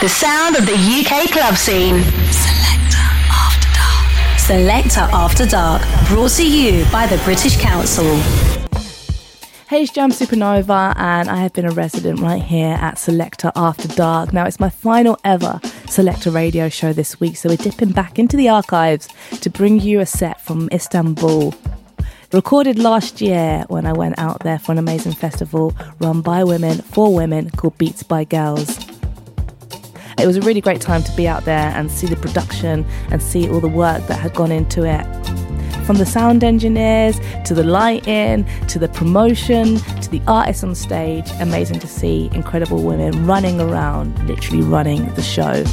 The sound of the UK club scene. Selector After Dark. Selector After Dark. Brought to you by the British Council. Hey, it's Jamz Supernova, and I have been a resident right here at Selector After Dark. Now, it's my final ever Selector radio show this week, so we're dipping back into the archives to bring you a set from Istanbul. Recorded last year when I went out there for an amazing festival run by women for women called Beatz by Girlz. It was a really great time to be out there and see the production and see all the work that had gone into it. From the sound engineers to the lighting to the promotion to the artists on stage, amazing to see incredible women running around, literally running the show.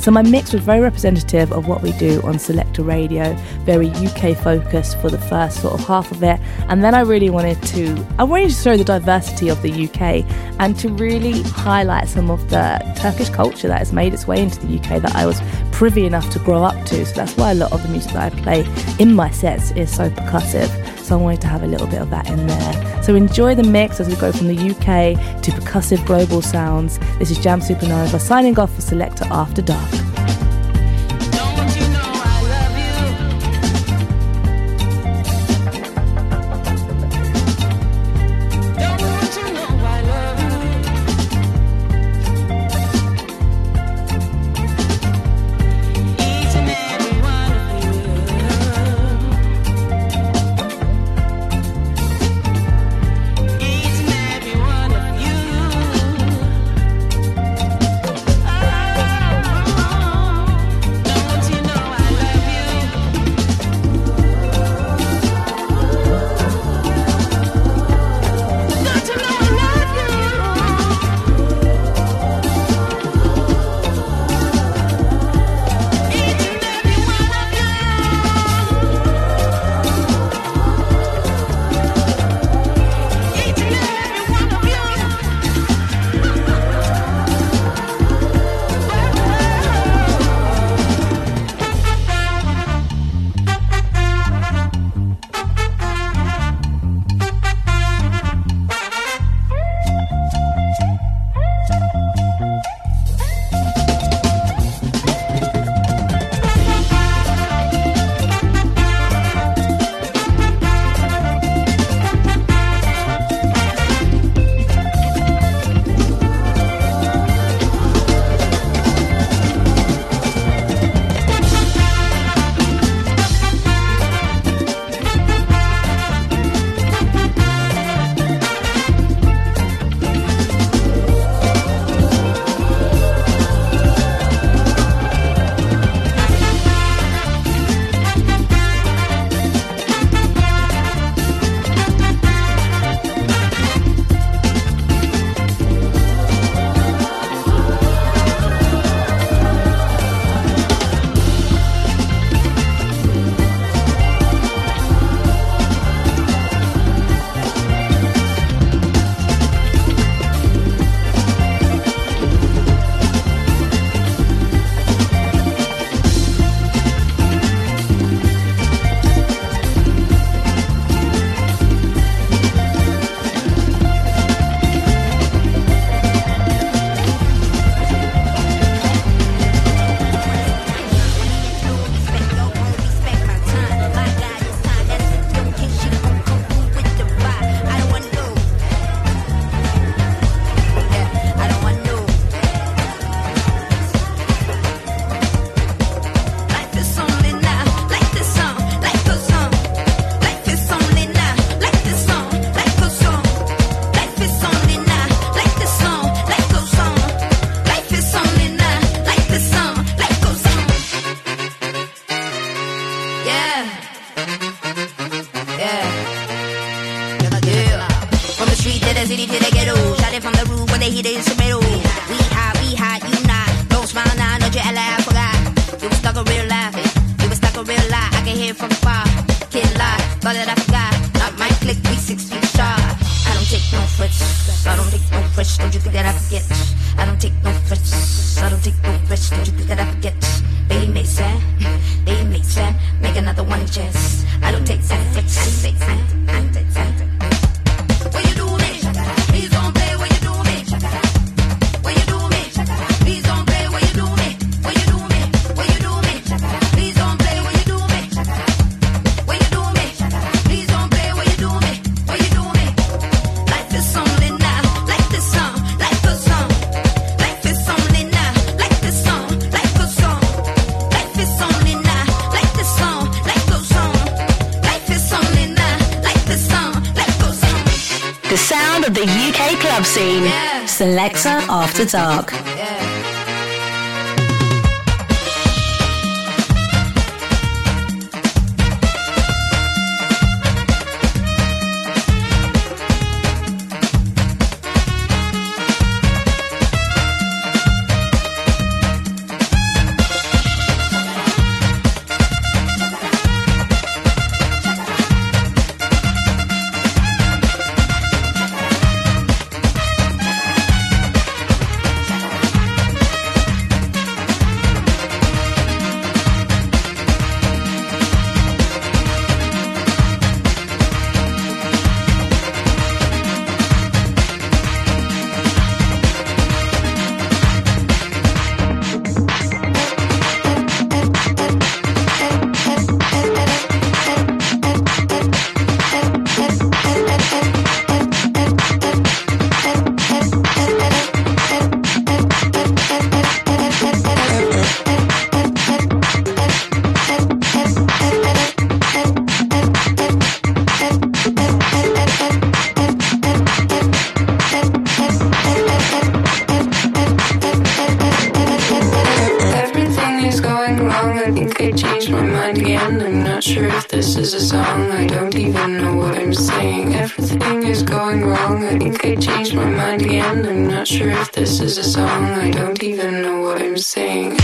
So my mix was very representative of what we do on Selector Radio, very UK focused for the first sort of half of it. And then I really wanted to I wanted to show the diversity of the UK and to really highlight some of the Turkish culture that has made its way into the UK that I was privy enough to grow up to. So that's why a lot of the music that I play in my sets is so percussive. So I wanted to have a little bit of that in there. So enjoy the mix as we go from the UK to percussive global sounds. This is Jamz Supernova signing off for Selector After Dark. Club scene. Yeah. Selector After Dark. this is a song. I don't even know what I'm saying. Everything is going wrong. I think I changed my mind again. I'm not sure if this is a song. I don't even know what I'm saying.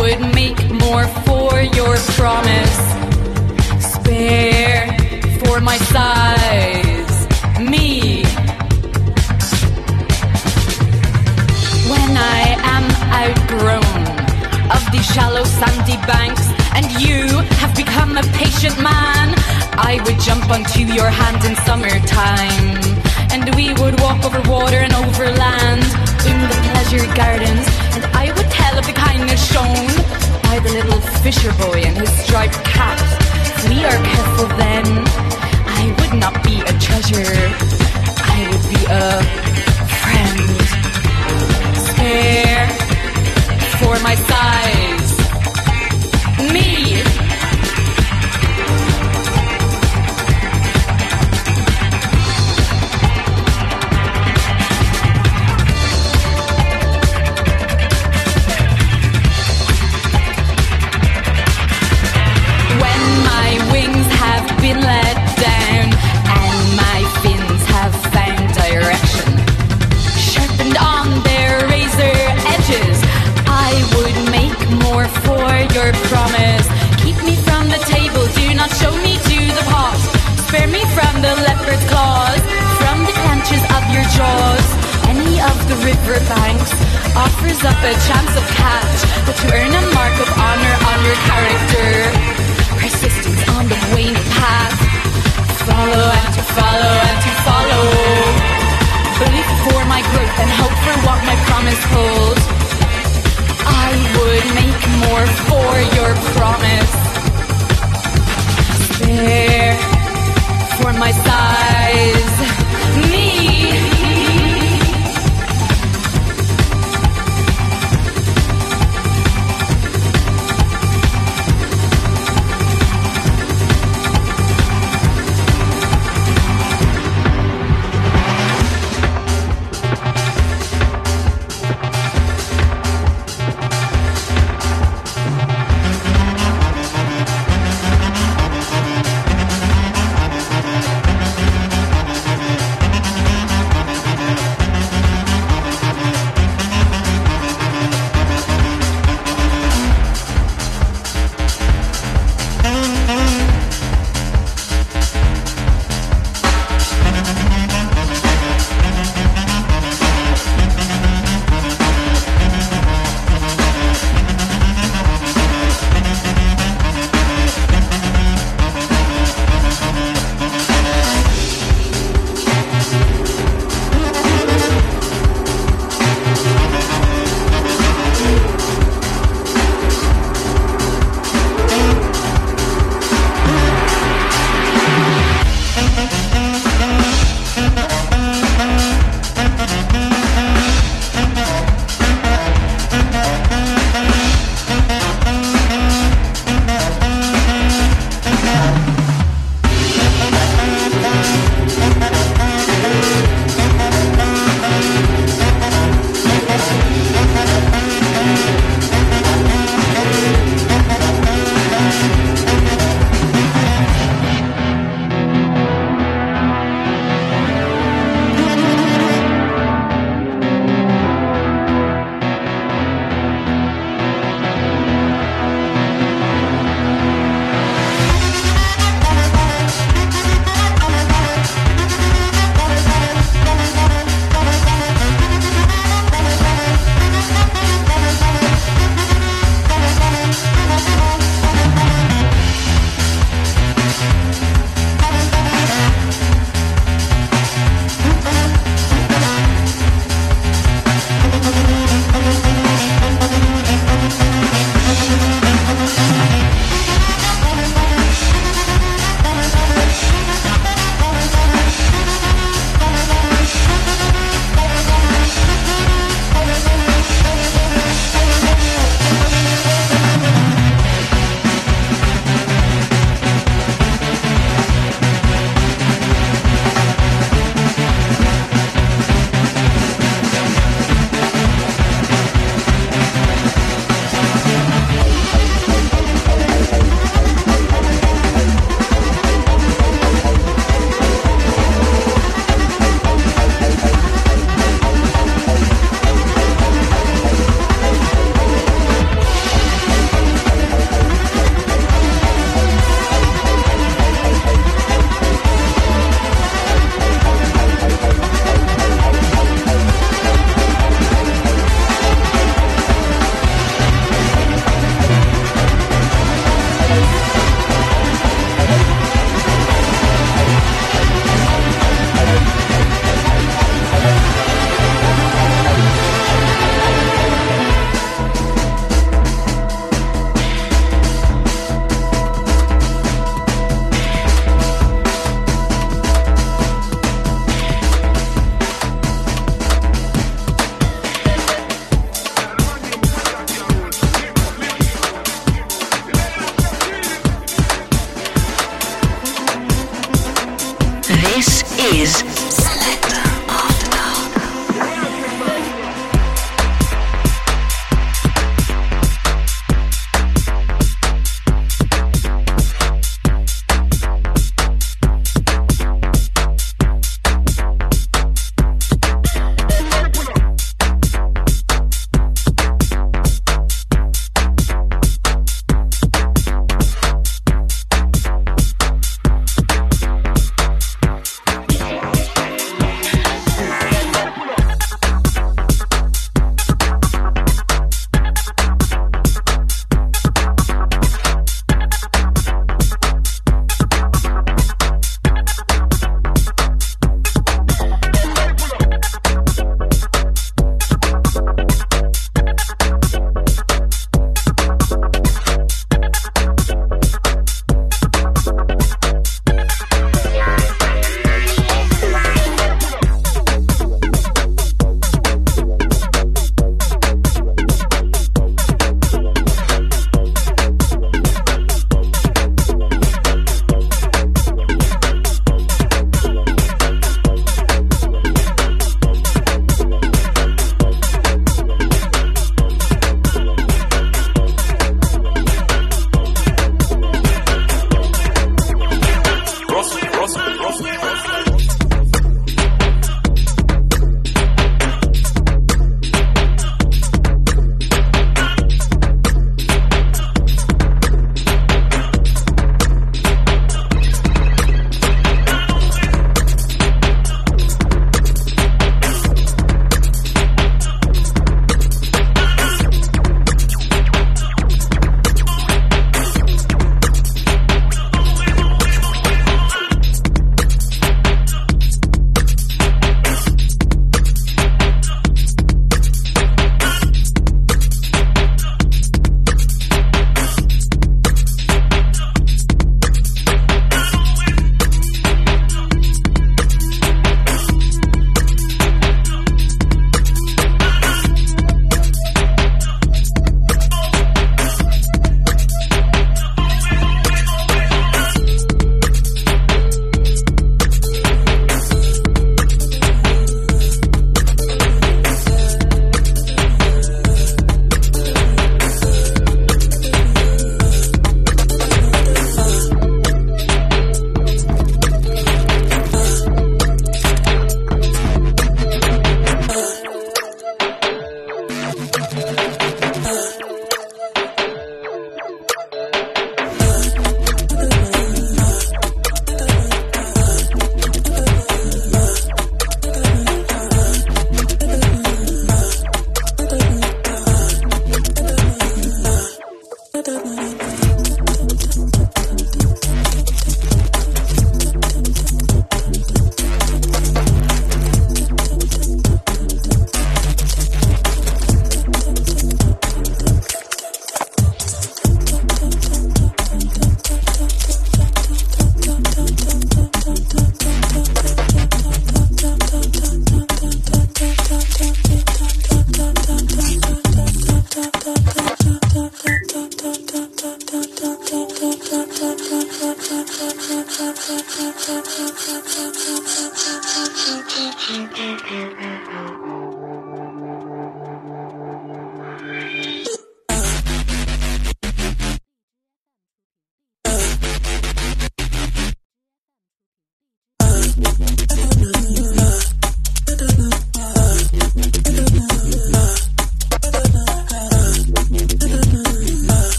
would make more for your promise. Spare for my size, me. When I am outgrown of the shallow sandy banks and you have become a patient man, I would jump onto your hand in summertime. And we would walk over water and over land in the pleasure gardens, and I shine shown by the little fisher boy and his striped cap. We are careful then, I would not be a treasure. I would be a friend. Care for my size. Me. My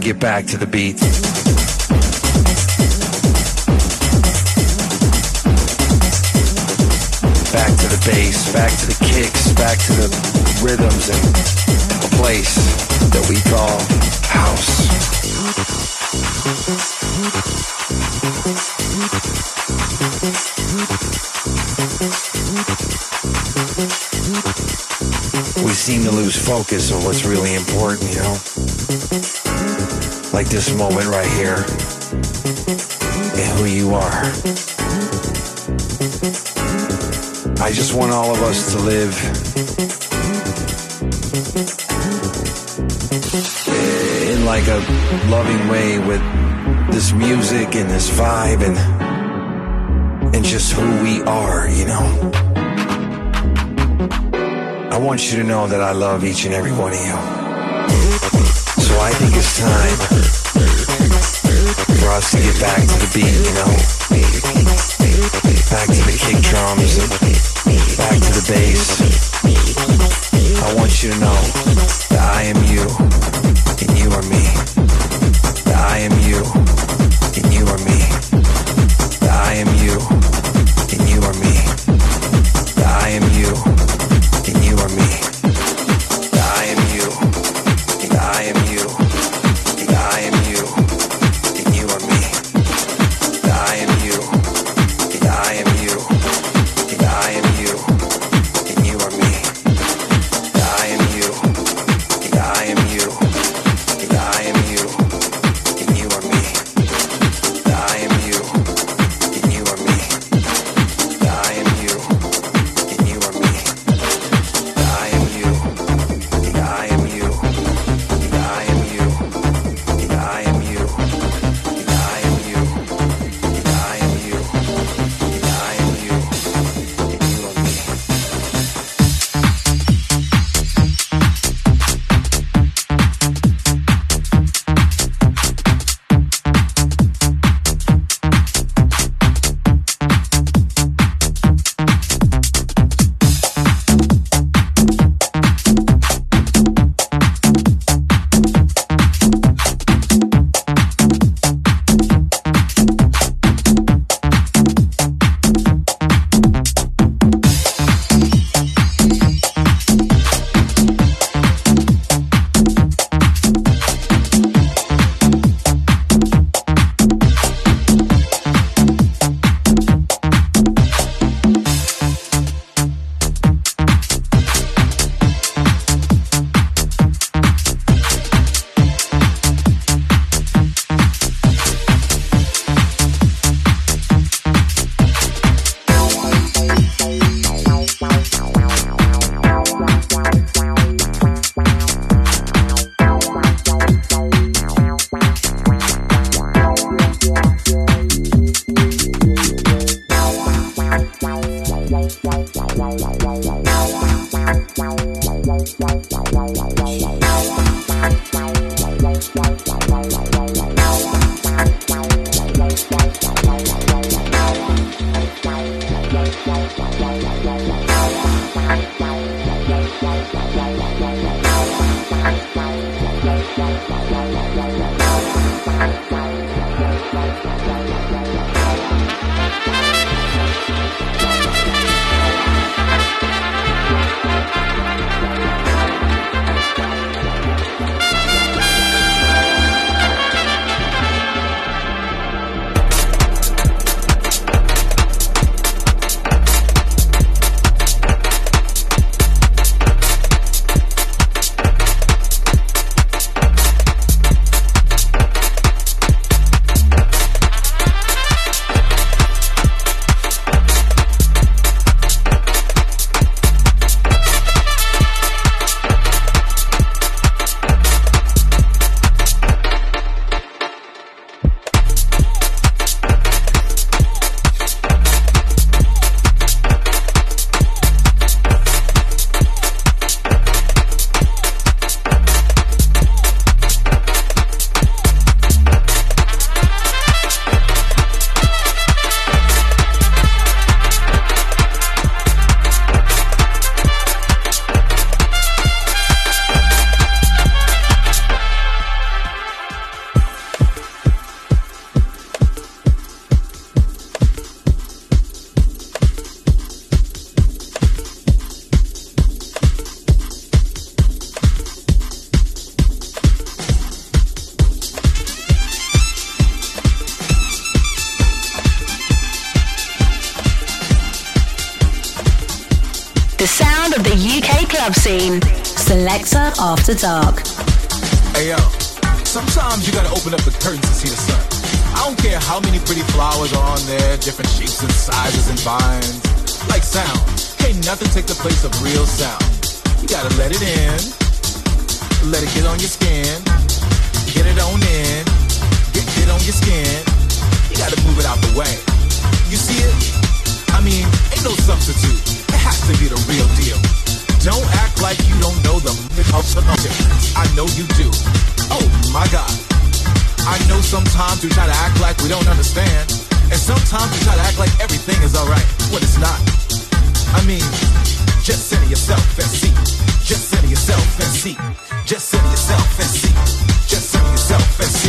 to get back to the beat. Back to the bass, back to the kicks, back to the rhythms and a place that we call house. We seem to lose focus on what's really important, you know? Like this moment right here and who you are. I just want all of us to live in like a loving way with this music and this vibe and and just who we are, you know. I want you to know that I love each and every one of you. I think it's time for us to get back to the beat, you know. Back to the kick drums back to the bass. I want you to know that I am you and you are me. Dark. Hey yo, sometimes you gotta open up the curtains to see the sun. I don't care how many pretty flowers are on there, different shapes and sizes and vines. Like sound, can't nothing take the place of real sound. You gotta let it in, let it get on your skin, get it on in, get, get on your skin. You gotta move it out the way. You see it? I mean, ain't no substitute. It has to be the real deal. Don't act like you don't know the I know you do. Oh my God. I know sometimes we try to act like we don't understand. And sometimes we try to act like everything is alright when it's not. I mean, just center yourself and see. Just center yourself and see. Just center yourself and see. Just center yourself and see.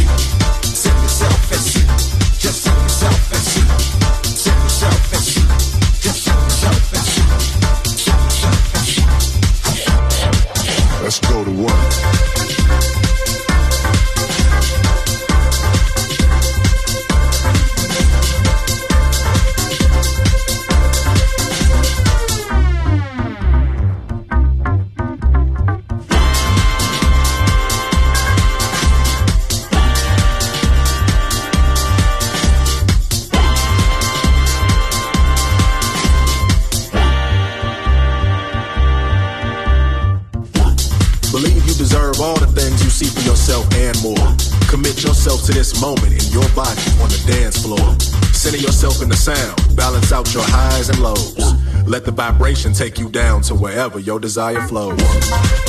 To this moment in your body on the dance floor. Center yourself in the sound, balance out your highs and lows. Let the vibration take you down to wherever your desire flows.